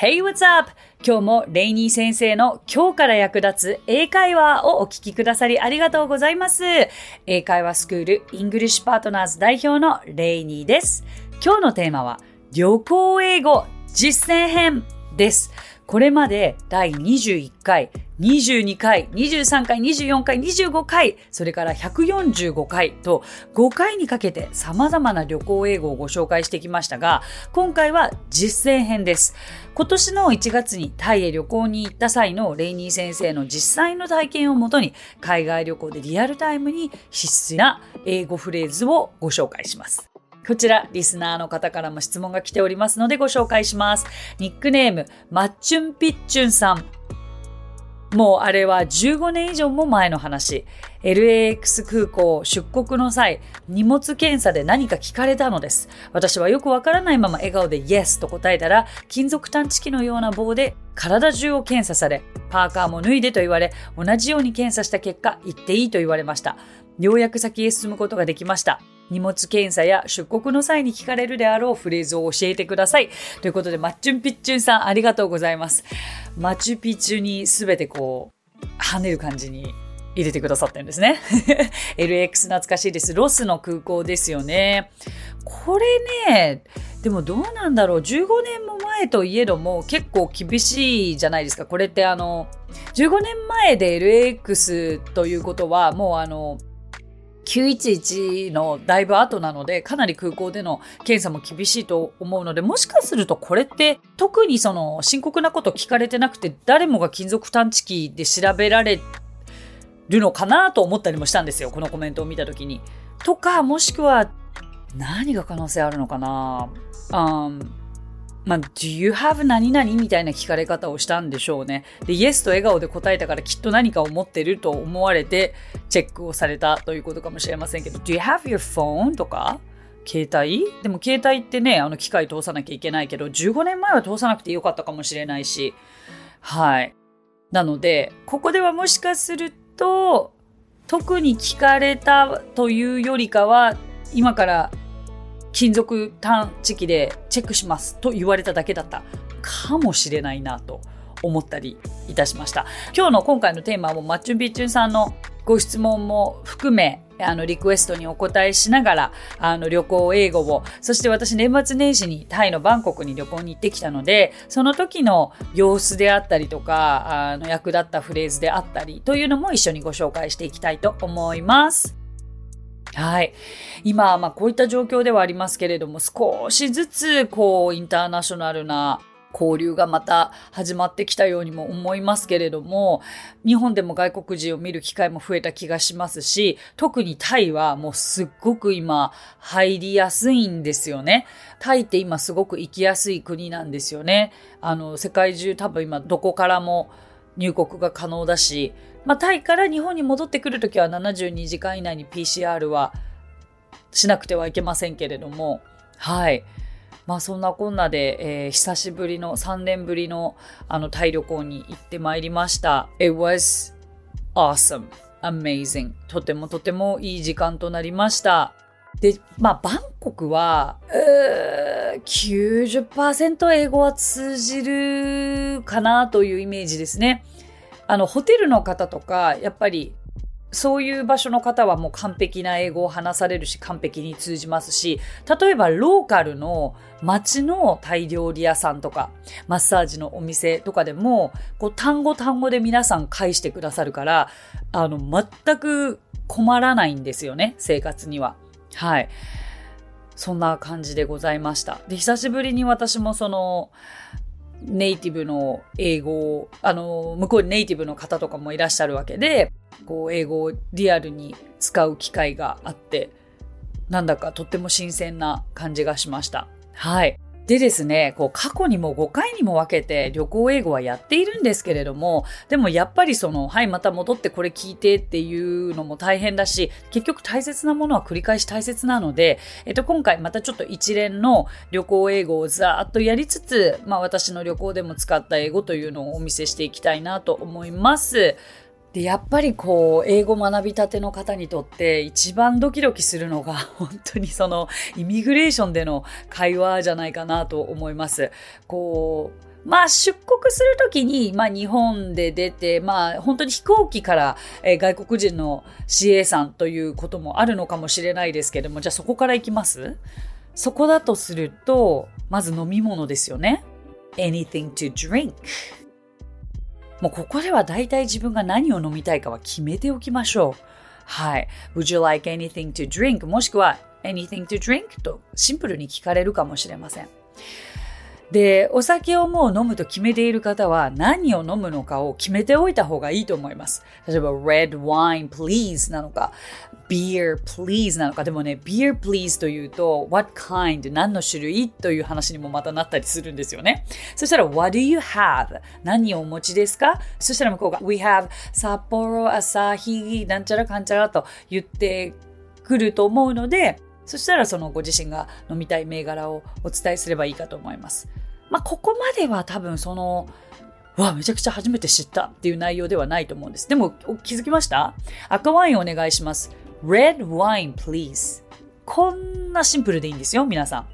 Hey, what's up? 今日もレイニー先生の今日から役立つ英会話をお聞きくださりありがとうございます。英会話スクールイングリッシュパートナーズ代表のレイニーです。今日のテーマは旅行英語実践編です。これまで第21回、22回、23回、24回、25回、それから145回と5回にかけて様々な旅行英語をご紹介してきましたが、今回は実践編です。今年の1月にタイへ旅行に行った際のレイニー先生の実際の体験をもとに、海外旅行でリアルタイムに必須な英語フレーズをご紹介します。こちら、リスナーの方からも質問が来ておりますのでご紹介します。ニックネーム、マッチュンピッチュンさん。もうあれは15年以上も前の話。LAX 空港出国の際、荷物検査で何か聞かれたのです。私はよくわからないまま笑顔で Yes と答えたら、金属探知機のような棒で体中を検査され、パーカーも脱いでと言われ、同じように検査した結果、行っていいと言われました。ようやく先へ進むことができました。荷物検査や出国の際に聞かれるであろうフレーズを教えてください。ということで、マッチュンピッチュンさんありがとうございます。マチュピチュにすべてこう、跳ねる感じに入れてくださってるんですね。LX 懐かしいです。ロスの空港ですよね。これね、でもどうなんだろう。15年も前といえども結構厳しいじゃないですか。これってあの、15年前で LX ということはもうあの、911のだいぶ後なので、かなり空港での検査も厳しいと思うので、もしかするとこれって特にその深刻なこと聞かれてなくて、誰もが金属探知機で調べられるのかなと思ったりもしたんですよ。このコメントを見たときに。とか、もしくは何が可能性あるのかな、um, まあ、do you have 何々みたいな聞かれ方をしたんでしょうね。で、Yes と笑顔で答えたからきっと何かを持ってると思われてチェックをされたということかもしれませんけど、Do you have your phone? とか？携帯？でも携帯ってね、あの機械通さなきゃいけないけど、15年前は通さなくてよかったかもしれないし、はい。なので、ここではもしかすると、特に聞かれたというよりかは、今から金属探知機でチェックしますと言われただけだったかもしれないなと思ったりいたしました。今日の今回のテーマもマッチュンビッチュンさんのご質問も含めあの、リクエストにお答えしながら、あの、旅行英語を、そして私年末年始にタイのバンコクに旅行に行ってきたので、その時の様子であったりとか、あの、役立ったフレーズであったりというのも一緒にご紹介していきたいと思います。はい。今、まあ、こういった状況ではありますけれども、少しずつ、こう、インターナショナルな交流がまた始まってきたようにも思いますけれども、日本でも外国人を見る機会も増えた気がしますし、特にタイはもうすっごく今入りやすいんですよね。タイって今すごく行きやすい国なんですよね。あの、世界中多分今どこからも入国が可能だし、まあ、タイから日本に戻ってくるときは72時間以内に PCR はしなくてはいけませんけれども、はい。まあそんなこんなで、えー、久しぶりの3年ぶりのあのタイ旅行に行ってまいりました。It was awesome, amazing. とてもとてもいい時間となりました。で、まあバンコクは、90%英語は通じるかなというイメージですね。あの、ホテルの方とか、やっぱり、そういう場所の方はもう完璧な英語を話されるし、完璧に通じますし、例えばローカルの街のタイ料理屋さんとか、マッサージのお店とかでも、こう単語単語で皆さん返してくださるから、あの、全く困らないんですよね、生活には。はい。そんな感じでございました。で、久しぶりに私もその、ネイティブの英語を、あの、向こうにネイティブの方とかもいらっしゃるわけで、こう、英語をリアルに使う機会があって、なんだかとっても新鮮な感じがしました。はい。でですね、こう過去にも5回にも分けて旅行英語はやっているんですけれども、でもやっぱりその、はい、また戻ってこれ聞いてっていうのも大変だし、結局大切なものは繰り返し大切なので、えっと、今回またちょっと一連の旅行英語をざーっとやりつつ、まあ私の旅行でも使った英語というのをお見せしていきたいなと思います。でやっぱりこう英語学びたての方にとって一番ドキドキするのが 本当にそのイミグレーションでの会話じゃないかなと思います。こうまあ出国するときに、まあ日本で出て、まあ本当に飛行機から、えー、外国人の CA さんということもあるのかもしれないですけども、じゃあそこから行きます？そこだとすると、まず飲み物ですよね。anything to drink. もうここでは大体自分が何を飲みたいかは決めておきましょう。はい。Would you like anything to drink? もしくは anything to drink? とシンプルに聞かれるかもしれません。で、お酒をもう飲むと決めている方は何を飲むのかを決めておいた方がいいと思います。例えば、red wine please なのか、beer please なのか。でもね、beer please というと、what kind 何の種類？という話にもまたなったりするんですよね。そしたら、what do you have? 何をお持ちですか？そしたら向こうが、we have 札幌、朝日、なんちゃらかんちゃらと言ってくると思うので、そしたらそのご自身が飲みたい銘柄をお伝えすればいいかと思います。まあ、ここまでは多分その、わ、めちゃくちゃ初めて知ったっていう内容ではないと思うんです。でも気づきました？赤ワインお願いします。red wine please. こんなシンプルでいいんですよ、皆さん。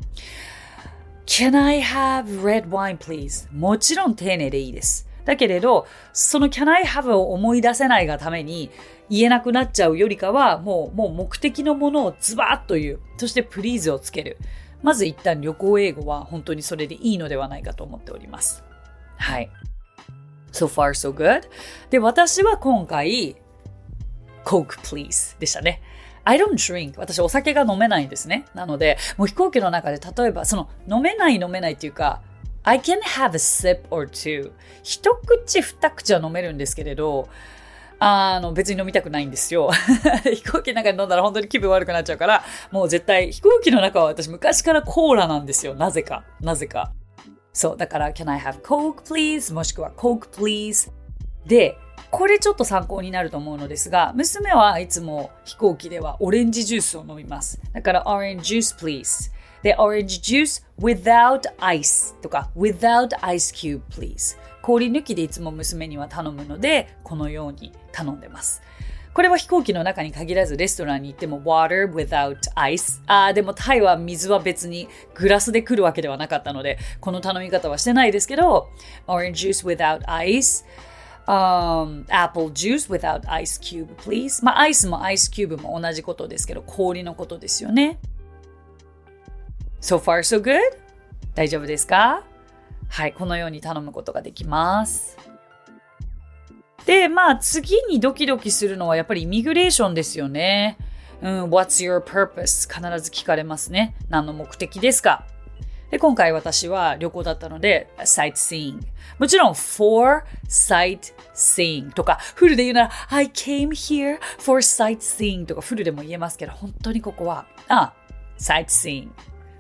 Can I have red wine please? もちろん丁寧でいいです。だけれど、その Can I have を思い出せないがために言えなくなっちゃうよりかは、もう、もう目的のものをズバッと言う。そして please をつける。まず一旦旅行英語は本当にそれでいいのではないかと思っております。はい。So far so good. で、私は今回、Coke please でしたね。I don't drink. 私お酒が飲めないんですね。なので、もう飛行機の中で例えば、その飲めない飲めないっていうか、I can have a sip or two. 一口二口は飲めるんですけれど、あの、別に飲みたくないんですよ。飛行機の中で飲んだら本当に気分悪くなっちゃうから、もう絶対、飛行機の中は私昔からコーラなんですよ。なぜか。なぜか。そう。だから、can I have Coke please? もしくは Coke please? で、これちょっと参考になると思うのですが、娘はいつも飛行機ではオレンジジュースを飲みます。だから、orange juice please. で、orange juice without ice とか without ice cube please 氷抜きでいつも娘には頼むので、このように頼んでます。これは飛行機の中に限らずレストランに行っても water without ice あでもタイは水は別にグラスで来るわけではなかったのでこの頼み方はしてないですけど orange juice without ice um, apple juice without ice cube please まあアイスもアイスキューブも同じことですけど氷のことですよね。So far so good? 大丈夫ですか？はい、このように頼むことができます。で、まあ次にドキドキするのはやっぱりイミグレーションですよね。うん、What's your purpose? 必ず聞かれますね。何の目的ですか？で、今回私は旅行だったので、sightseeing。もちろん、for sightseeing とか、フルで言うなら、I came here for sightseeing とか、フルでも言えますけど、本当にここは、あ、sightseeing。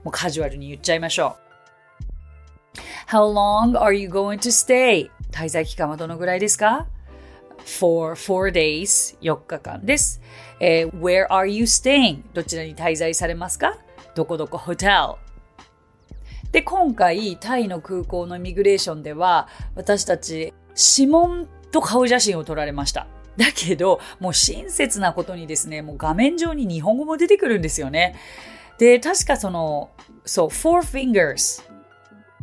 もうカジュアルに言っちゃいましょう。How long are you going to stay? 滞在期間はどのぐらいですか ?for four days 4日間です。えー、where are you staying? どちらに滞在されますか？どこどこ？ホテル。で、今回、タイの空港のミグレーションでは、私たち、指紋と顔写真を撮られました。だけど、もう親切なことにですね、もう画面上に日本語も出てくるんですよね。で、確かその、そう、four fingers。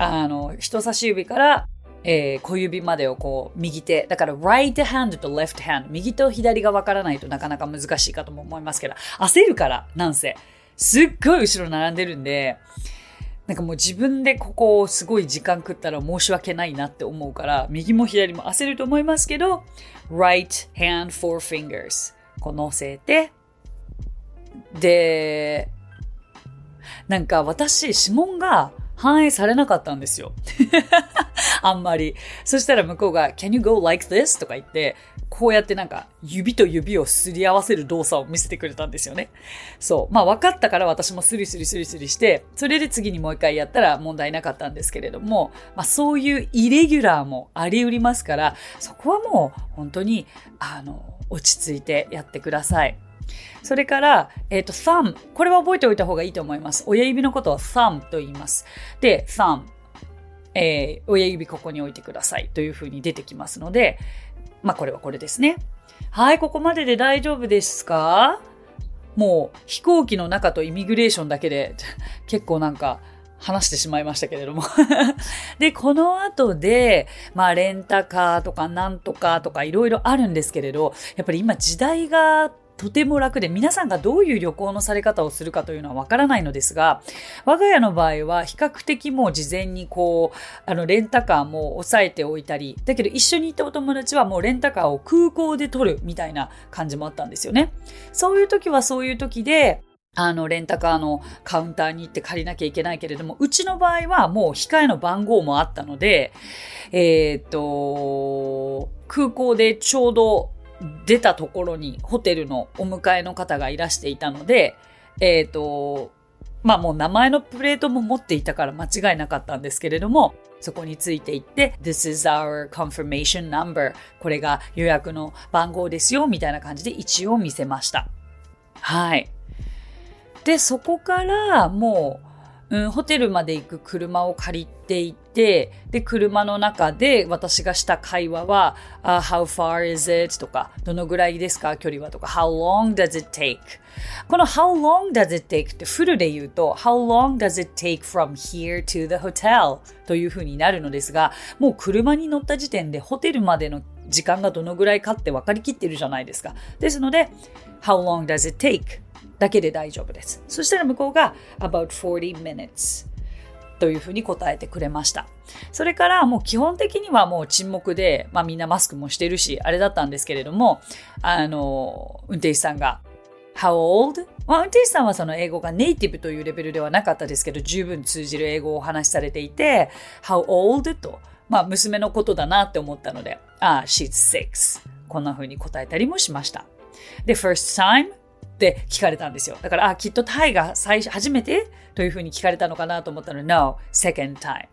あの、人差し指から、えー、小指までをこう、右手。だから、right hand と left hand。右と左がわからないとなかなか難しいかとも思いますけど、焦るから、なんせ。すっごい後ろ並んでるんで、なんかもう自分でここをすごい時間食ったら申し訳ないなって思うから、右も左も焦ると思いますけど、right hand four fingers。こう乗せて、で、なんか私、指紋が反映されなかったんですよ。あんまり。そしたら向こうが、can you go like this? とか言って、こうやってなんか指と指をすり合わせる動作を見せてくれたんですよね。そう。まあ分かったから私もスリスリスリスリして、それで次にもう一回やったら問題なかったんですけれども、まあそういうイレギュラーもあり得りますから、そこはもう本当に、あの、落ち着いてやってください。それから、えっ、ー、と、thumb。これは覚えておいた方がいいと思います。親指のことを thumb と言います。で、thumb。えー、親指ここに置いてくださいというふうに出てきますので、まあこれはこれですね。はい、ここまでで大丈夫ですか？もう飛行機の中とイミグレーションだけで 結構なんか話してしまいましたけれども で、この後で、まあ、レンタカーとかなんとかとかいろいろあるんですけれど、やっぱり今時代がとても楽で皆さんがどういう旅行のされ方をするかというのはわからないのですが我が家の場合は比較的もう事前にこうあのレンタカーも抑えておいたりだけど一緒に行ったお友達はもうレンタカーを空港で取るみたいな感じもあったんですよね。そういう時はそういう時であの、レンタカーのカウンターに行って借りなきゃいけないけれども、うちの場合はもう控えの番号もあったので、えー、っと、空港でちょうど出たところにホテルのお迎えの方がいらしていたので、えっ、ー、と、まあもう名前のプレートも持っていたから間違いなかったんですけれども、そこについていって、This is our confirmation number. これが予約の番号ですよ、みたいな感じで一応見せました。はい。で、そこからもう、うん、ホテルまで行く車を借りていて、で、車の中で私がした会話は、uh, How far is it? とか、どのぐらいですか？距離はとか、How long does it take? この How long does it take? ってフルで言うと、How long does it take from here to the hotel? というふうになるのですが、もう車に乗った時点でホテルまでの時間がどのぐらいかって分かりきってるじゃないですか。ですので、How long does it take? だけで大丈夫です。そしたら向こうが about 40 minutes というふうに答えてくれました。それからもう基本的にはもう沈黙で、まあみんなマスクもしてるし、あれだったんですけれども、あの、運転手さんが How old? まあ、運転手さんはその英語がネイティブというレベルではなかったですけど、十分通じる英語をお話しされていて、How old? と、まあ娘のことだなって思ったので、ああ、she's six。こんな風に答えたりもしました。で、first time? って聞かれたんですよ。だから、あ、きっとタイが最初、初めてというふうに聞かれたのかなと思ったので、No, second time.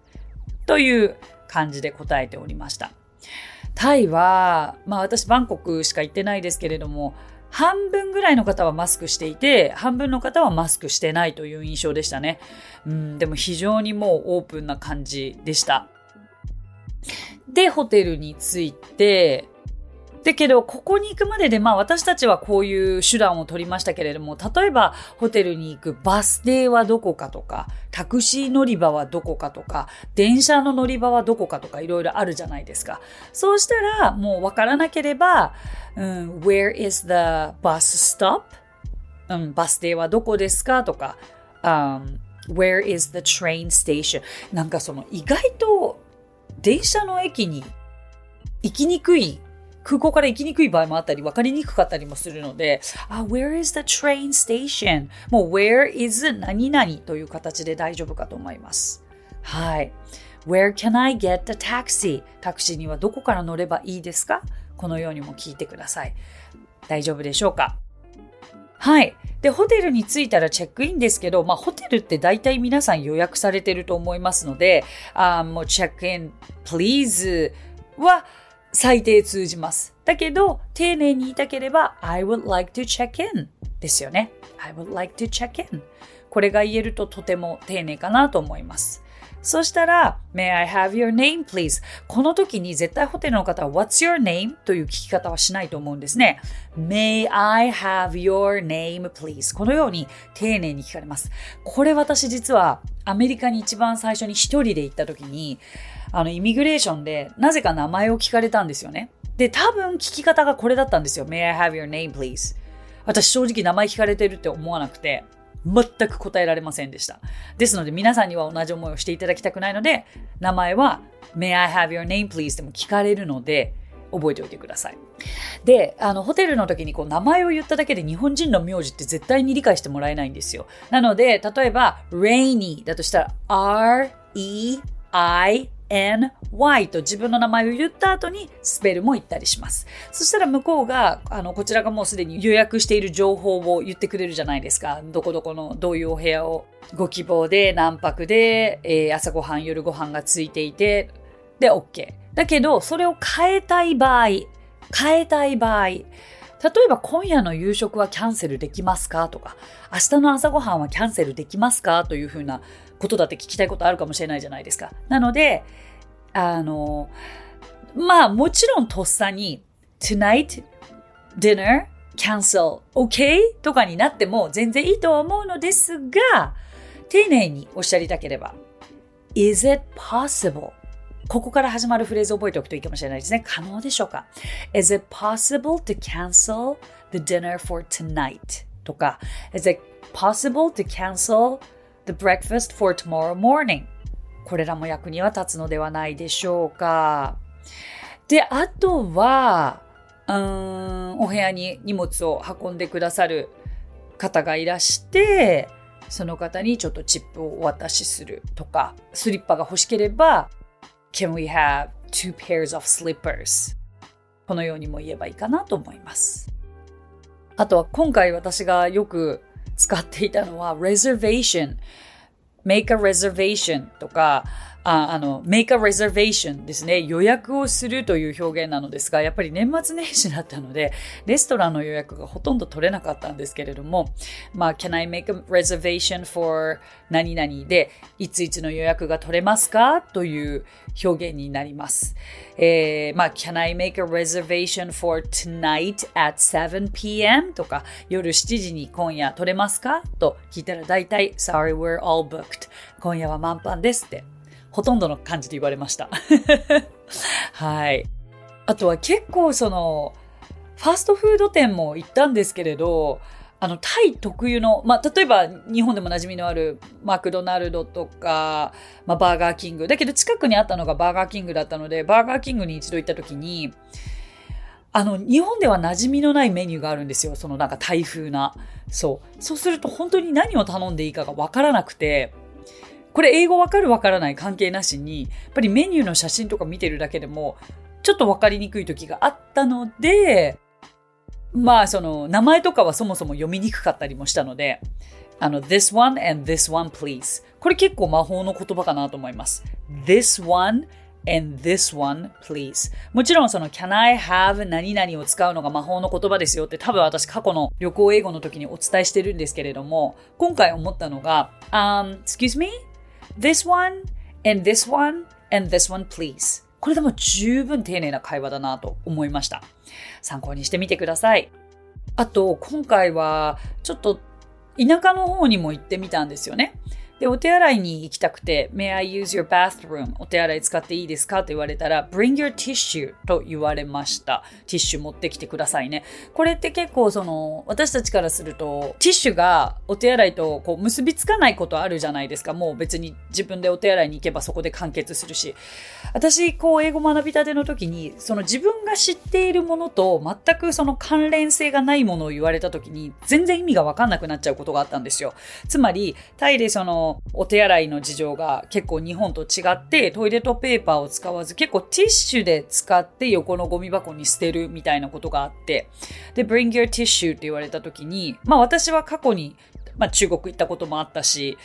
という感じで答えておりました。タイは、まあ私バンコクしか行ってないですけれども、半分ぐらいの方はマスクしていて、半分の方はマスクしてないという印象でしたね。うん、でも非常にもうオープンな感じでした。で、ホテルに着いて、だけど、ここに行くまでで、まあ私たちはこういう手段を取りましたけれども、例えばホテルに行くバス停はどこかとか、タクシー乗り場はどこかとか、電車の乗り場はどこかとかいろいろあるじゃないですか。そうしたら、もうわからなければ、うん、Where is the bus stop? うん、バス停はどこですか？とか、um, Where is the train station? なんかその意外と電車の駅に行きにくい空港から行きにくい場合もあったり、分かりにくかったりもするので、あ、where is the train station? もう where is 何々という形で大丈夫かと思います。はい。Where can I get the taxi? タクシーにはどこから乗ればいいですか？このようにも聞いてください。大丈夫でしょうか？はい。で、ホテルに着いたらチェックインですけど、まあ、ホテルって大体皆さん予約されてると思いますので、あもうチェックイン、please は、最低通じます。だけど、丁寧に言いたければ、I would like to check in ですよね。I would like to check in これが言えるととても丁寧かなと思います。そしたら、May I have your name, please? この時に絶対ホテルの方は What's your name? という聞き方はしないと思うんですね。May I have your name, please? このように丁寧に聞かれます。これ私実はアメリカに一番最初に一人で行った時に、あの、イミグレーションで、なぜか名前を聞かれたんですよね。で、多分聞き方がこれだったんですよ。May I have your name, please? 私正直名前聞かれてるって思わなくて、全く答えられませんでした。ですので皆さんには同じ思いをしていただきたくないので、名前は May I have your name please? でも聞かれるので、覚えておいてください。で、あの、ホテルの時にこう名前を言っただけで日本人の名字って絶対に理解してもらえないんですよ。なので、例えば、rainy だとしたら、r, e, i, ny と自分の名前を言った後にスペルも言ったりします。そしたら向こうが、あの、こちらがもうすでに予約している情報を言ってくれるじゃないですか。どこどこのどういうお部屋をご希望で何泊で、えー、朝ごはん、夜ご飯がついていて、で、OK。だけど、それを変えたい場合、変えたい場合、例えば今夜の夕食はキャンセルできますか？とか、明日の朝ごはんはキャンセルできますか？というふうなことだって聞きたいことあるかもしれないじゃないですか。なので、あの、まあもちろんとっさに tonight dinner cancel okay? とかになっても全然いいとは思うのですが、丁寧におっしゃりたければ、Is it possible? ここから始まるフレーズを覚えておくといいかもしれないですね。可能でしょうか ?Is it possible to cancel the dinner for tonight? とか、Is it possible to cancel the breakfast for tomorrow morning? これらも役には立つのではないでしょうか。で、あとは、うーん、お部屋に荷物を運んでくださる方がいらして、その方にちょっとチップをお渡しするとか、スリッパが欲しければ、Can we have two pairs of slippers? このようにも言えばいいかなと思います。あとは今回私がよく使っていたのは reservation make a reservation とかああの、make a reservation ですね。予約をするという表現なのですが、やっぱり年末年始だったので、レストランの予約がほとんど取れなかったんですけれども、まあ、can I make a reservation for 何々で、いついつの予約が取れますかという表現になります。えー、まあ、can I make a reservation for tonight at 7pm? とか、夜7時に今夜取れますかと聞いたら大体、sorry, we're all booked. 今夜は満帆ですってほとんどの感じで言われました。はい。あとは結構その、ファーストフード店も行ったんですけれど、あの、タイ特有の、まあ、例えば日本でも馴染みのあるマクドナルドとか、まあ、バーガーキング。だけど近くにあったのがバーガーキングだったので、バーガーキングに一度行った時に、あの、日本では馴染みのないメニューがあるんですよ。そのなんか台風な。そう。そうすると本当に何を頼んでいいかがわからなくて、これ英語わかるわからない関係なしに、やっぱりメニューの写真とか見てるだけでも、ちょっとわかりにくい時があったので、まあその名前とかはそもそも読みにくかったりもしたので、あの、this one and this one please。これ結構魔法の言葉かなと思います。this one and this one please。もちろんその can I have 何々を使うのが魔法の言葉ですよって多分私過去の旅行英語の時にお伝えしてるんですけれども、今回思ったのが、um, excuse me? This one and this one and this one please これでも十分丁寧な会話だなと思いました。参考にしてみてください。あと、今回はちょっと田舎の方にも行ってみたんですよね。で、お手洗いに行きたくて、May I use your bathroom? お手洗い使っていいですかと言われたら、Bring your tissue と言われました。ティッシュ持ってきてくださいね。これって結構その、私たちからすると、ティッシュがお手洗いとこう結びつかないことあるじゃないですか。もう別に自分でお手洗いに行けばそこで完結するし。私、こう、英語学びたての時に、その自分が知っているものと全くその関連性がないものを言われた時に、全然意味がわかんなくなっちゃうことがあったんですよ。つまり、タイでその、お手洗いの事情が結構日本と違ってトイレットペーパーを使わず結構ティッシュで使って横のゴミ箱に捨てるみたいなことがあって。で Bring your tissue って言われた時にまあ私は過去に、まあ、中国行ったこともあったし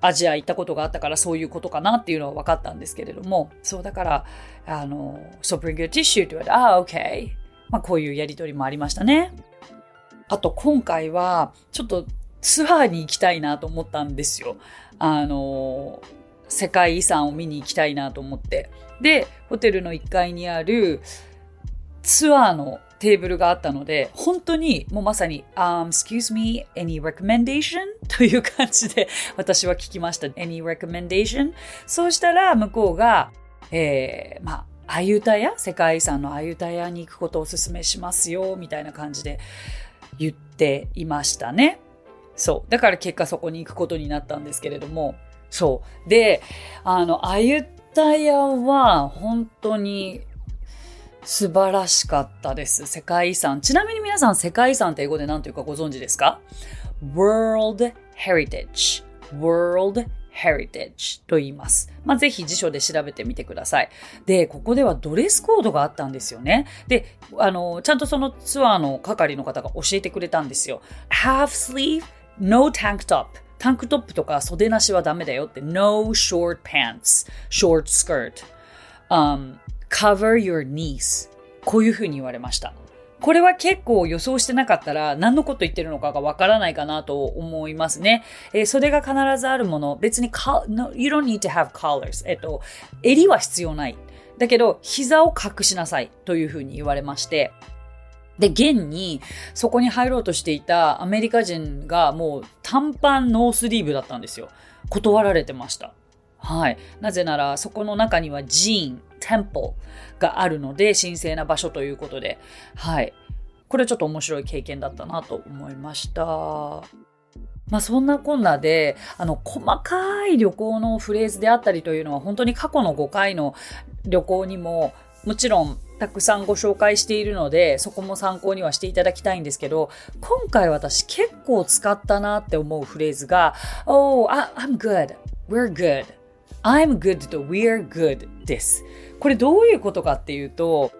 アジア行ったことがあったからそういうことかなっていうのは分かったんですけれども。そうだからあのそう Bring your tissue って言われてああ OK まあこういうやりとりもありましたね。あと今回はちょっとツアーに行きたいなと思ったんですよ。あの、世界遺産を見に行きたいなと思って。で、ホテルの1階にあるツアーのテーブルがあったので、本当にもうまさに、um, excuse me, any recommendation? という感じで私は聞きました。any recommendation? そうしたら向こうが、えー、まあ、アユタヤ？世界遺産のアユタヤに行くことをお勧めしますよ、みたいな感じで言っていましたね。そう。だから結果そこに行くことになったんですけれども、そう。で、あの、あゆたやは本当に素晴らしかったです。世界遺産。ちなみに皆さん世界遺産って英語で何というかご存知ですか ?World Heritage。World Heritage と言います。まあ、ぜひ辞書で調べてみてください。で、ここではドレスコードがあったんですよね。で、あの、ちゃんとそのツアーの係の方が教えてくれたんですよ。half sleeve no tank top. タンクトップとか袖なしはダメだよって。No short pants. Short skirt、um, cover your knees. こういうふうに言われました。これは結構予想してなかったら何のこと言ってるのかがわからないかなと思いますね。えー、袖が必ずあるもの、別に no, you don't need to have collars。えっと、襟は必要ない。だけど、膝を隠しなさいというふうに言われまして、で、現に、そこに入ろうとしていたアメリカ人がもう短パンノースリーブだったんですよ。断られてました。はい。なぜなら、そこの中には寺院、テンポがあるので、神聖な場所ということで、はい。これちょっと面白い経験だったなと思いました。まあそんなこんなで、あの、細かい旅行のフレーズであったりというのは、本当に過去の5回の旅行にも、もちろんたくさんご紹介しているので、そこも参考にはしていただきたいんですけど、今回私結構使ったなって思うフレーズが、Oh, I'm good. We're good. I'm good と We're good です。これどういうことかっていうと、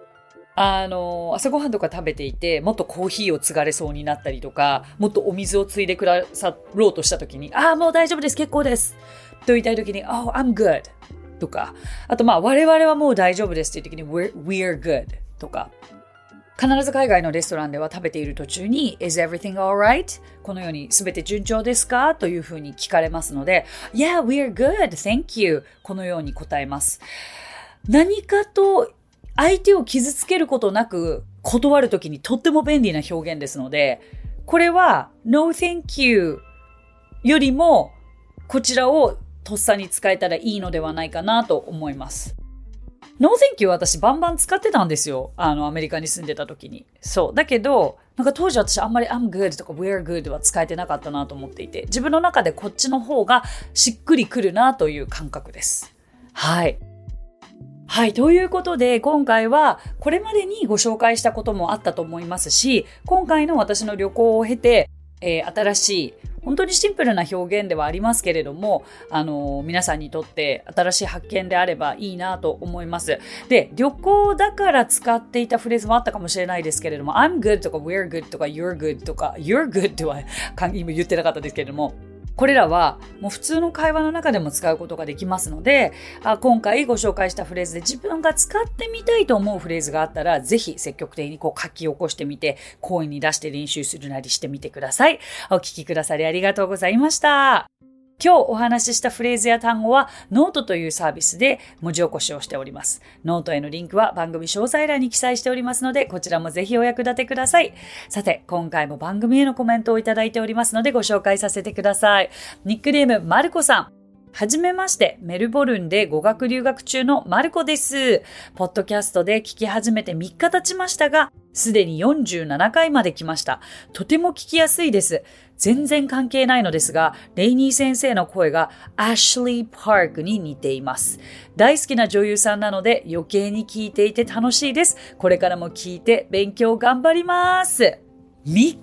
あの、朝ごはんとか食べていて、もっとコーヒーを継がれそうになったりとか、もっとお水を継いでくださろうとした時に、ああ、もう大丈夫です、結構です。と言いたい時に、Oh, I'm good. とか、あとまあ我々はもう大丈夫ですっていう時に we're, we're good とか、必ず海外のレストランでは食べている途中に Is everything alright? このように全て順調ですか？というふうに聞かれますので Yeah, we're good. Thank you. このように答えます。何かと相手を傷つけることなく断るときにとっても便利な表現ですので、これは No thank you よりもこちらをとっさに使えたらいいのではないかなと思います。 No thank you 私バンバン使ってたんですよ。あの、アメリカに住んでた時に。そう。だけど、なんか当時私あんまり I'm good とか We're good は使えてなかったなと思っていて、自分の中でこっちの方がしっくりくるなという感覚です。はい。はい。ということで、今回はこれまでにご紹介したこともあったと思いますし、今回の私の旅行を経て、えー、新しい本当にシンプルな表現ではありますけれども、あの、皆さんにとって新しい発見であればいいなと思います。で、旅行だから使っていたフレーズもあったかもしれないですけれども、I'm good とか we're good とか you're good とか you're good とは今言ってなかったですけれども、これらはもう普通の会話の中でも使うことができますので、あ今回ご紹介したフレーズで自分が使ってみたいと思うフレーズがあったら、ぜひ積極的にこう書き起こしてみて、声に出して練習するなりしてみてください。お聴きくださりありがとうございました。今日お話ししたフレーズや単語はノートというサービスで文字起こしをしております。ノートへのリンクは番組詳細欄に記載しておりますので、こちらもぜひお役立てください。さて、今回も番組へのコメントをいただいておりますのでご紹介させてください。ニックネーム、マルコさん。はじめまして、メルボルンで語学留学中のマルコです。ポッドキャストで聞き始めて3日経ちましたが、すでに47回まで来ました。とても聞きやすいです。全然関係ないのですが、レイニー先生の声がアシュリー・パークに似ています。大好きな女優さんなので余計に聞いていて楽しいです。これからも聞いて勉強頑張ります。3日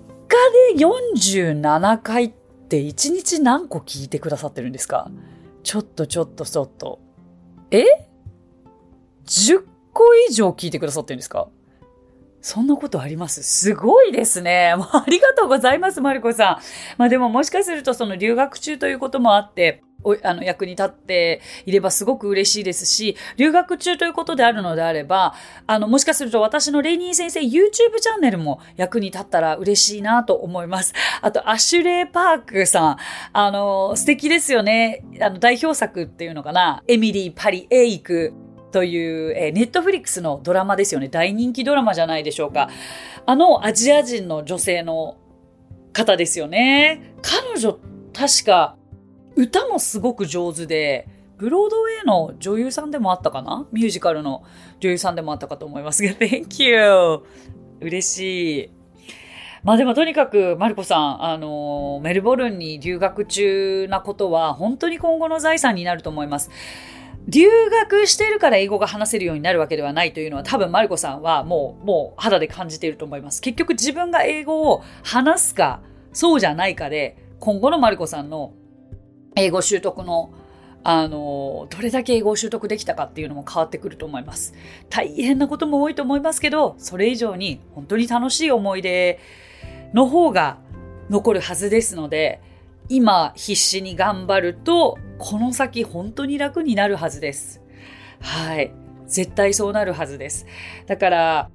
で47回って1日何個聞いてくださってるんですか？ちょっとちょっとちょっと。え ?10 個以上聞いてくださってるんですか？そんなことあります？すごいですね。も うありがとうございます、マリコさん。まあでももしかするとその留学中ということもあって、おあの役に立っていればすごく嬉しいですし、留学中ということであるのであれば、あの、もしかすると私のレイニー先生 YouTube チャンネルも役に立ったら嬉しいなと思います。あと、アシュレイ・パークさん、あの、素敵ですよね。あの、代表作っていうのかな。エミリー・パリ・エイク。という、えー、ネットフリックスのドラマですよね。大人気ドラマじゃないでしょうか。あのアジア人の女性の方ですよね。彼女、確か歌もすごく上手で、ブロードウェイの女優さんでもあったかな？ミュージカルの女優さんでもあったかと思いますが、Thank you! 嬉しい。まあでもとにかく、マルコさん、あの、メルボルンに留学中なことは、本当に今後の財産になると思います。留学しているから英語が話せるようになるわけではないというのは多分マルコさんはもう、もう肌で感じていると思います。結局自分が英語を話すか、そうじゃないかで、今後のマルコさんの英語習得のあの、どれだけ英語を習得できたかっていうのも変わってくると思います。大変なことも多いと思いますけど、それ以上に本当に楽しい思い出の方が残るはずですので、今必死に頑張ると、この先本当に楽になるはずです。はい。絶対そうなるはずです。だから、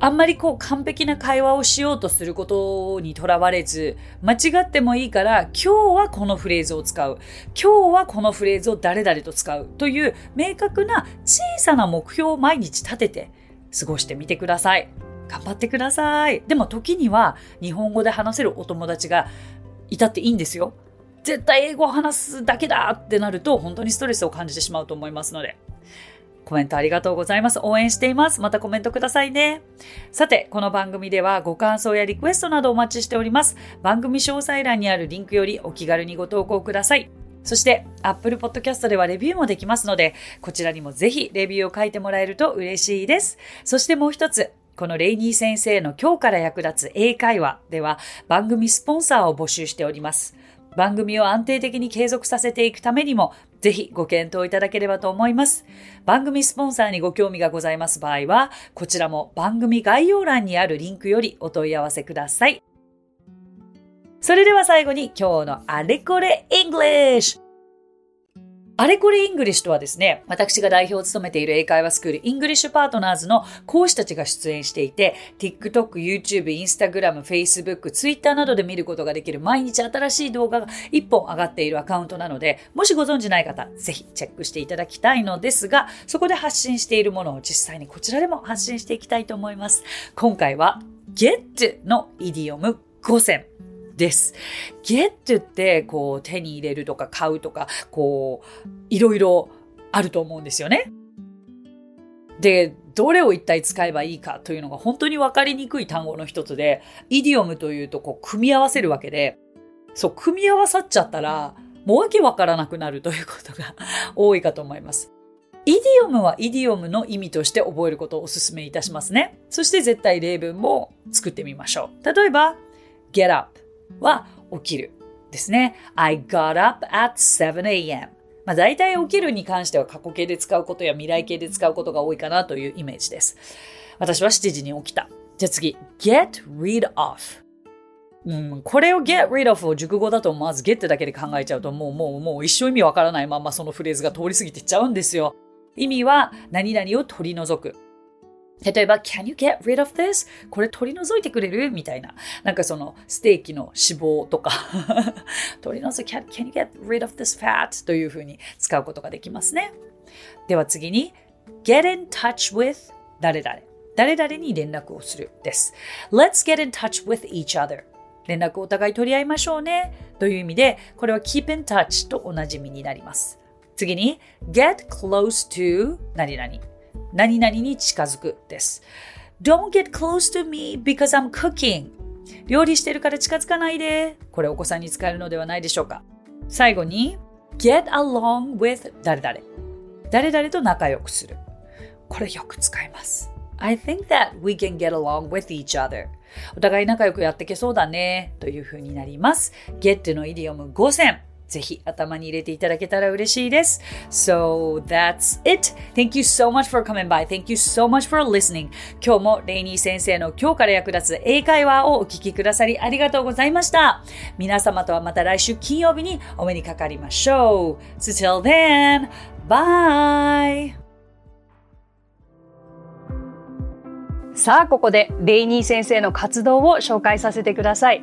あんまりこう完璧な会話をしようとすることにとらわれず、間違ってもいいから、今日はこのフレーズを使う。今日はこのフレーズを誰々と使う。という明確な小さな目標を毎日立てて過ごしてみてください。頑張ってください。でも時には日本語で話せるお友達がいたっていいんですよ。絶対英語を話すだけだってなると本当にストレスを感じてしまうと思いますので。コメントありがとうございます。応援しています。またコメントくださいね。さて、この番組ではご感想やリクエストなどお待ちしております。番組詳細欄にあるリンクよりお気軽にご投稿ください。そして、Apple Podcast ではレビューもできますので、こちらにもぜひレビューを書いてもらえると嬉しいです。そしてもう一つ、このレイニー先生の今日から役立つ英会話では番組スポンサーを募集しております。番組を安定的に継続させていくためにも、ぜひご検討いただければと思います。番組スポンサーにご興味がございます場合は、こちらも番組概要欄にあるリンクよりお問い合わせください。それでは最後に今日のあれこれ English! あれこれイングリッシュとはですね、私が代表を務めている英会話スクールイングリッシュパートナーズの講師たちが出演していて、TikTok、YouTube、Instagram、Facebook、Twitter などで見ることができる毎日新しい動画が1本上がっているアカウントなので、もしご存知ない方、ぜひチェックしていただきたいのですが、そこで発信しているものを実際にこちらでも発信していきたいと思います。今回は get のイディオム5選。です。ゲットってこう手に入れるとか買うとか、こう、いろいろあると思うんですよね。で、どれを一体使えばいいかというのが本当にわかりにくい単語の一つで、イディオムというとこう組み合わせるわけで、そう、組み合わさっちゃったら、もうわけわからなくなるということが 多いかと思います。イディオムはイディオムの意味として覚えることをお勧めいたしますね。そして絶対例文も作ってみましょう。例えば、get up は起きるですね。I got up at 7am。まあ大体起きるに関しては過去形で使うことや未来形で使うことが多いかなというイメージです。私は7時に起きた。じゃあ次、get rid of。うん、これを get rid of を熟語だとまず get だけで考えちゃうともうもうもう一生意味わからないままそのフレーズが通り過ぎてっちゃうんですよ。意味は何々を取り除く。例えば、can you get rid of this? これ取り除いてくれるみたいな。なんかそのステーキの脂肪とか取り除く can, can you get rid of this fat? というふうに使うことができますね。では次に、get in touch with 誰々。誰々に連絡をするです。Let's get in touch with each other. 連絡をお互い取り合いましょうね。という意味で、これは keep in touch とおなじみになります。次に、get close to 何々。何々に近づくです。Don't get close to me because I'm cooking. 料理してるから近づかないで。これお子さんに使えるのではないでしょうか。最後に、get along with 誰々。誰々と仲良くする。これよく使います。I think that we can get along with each other. お互い仲良くやっていけそうだね。という風になります。get のイディオム5選。ぜひ頭に入れていただけたら嬉しいです。So that's it. Thank you so much for coming by. Thank you so much for listening. 今日もレイニー先生の今日から役立つ英会話をお聞きくださりありがとうございました。皆様とはまた来週金曜日にお目にかかりましょう。So till then, bye! さあ、ここでレイニー先生の活動を紹介させてください。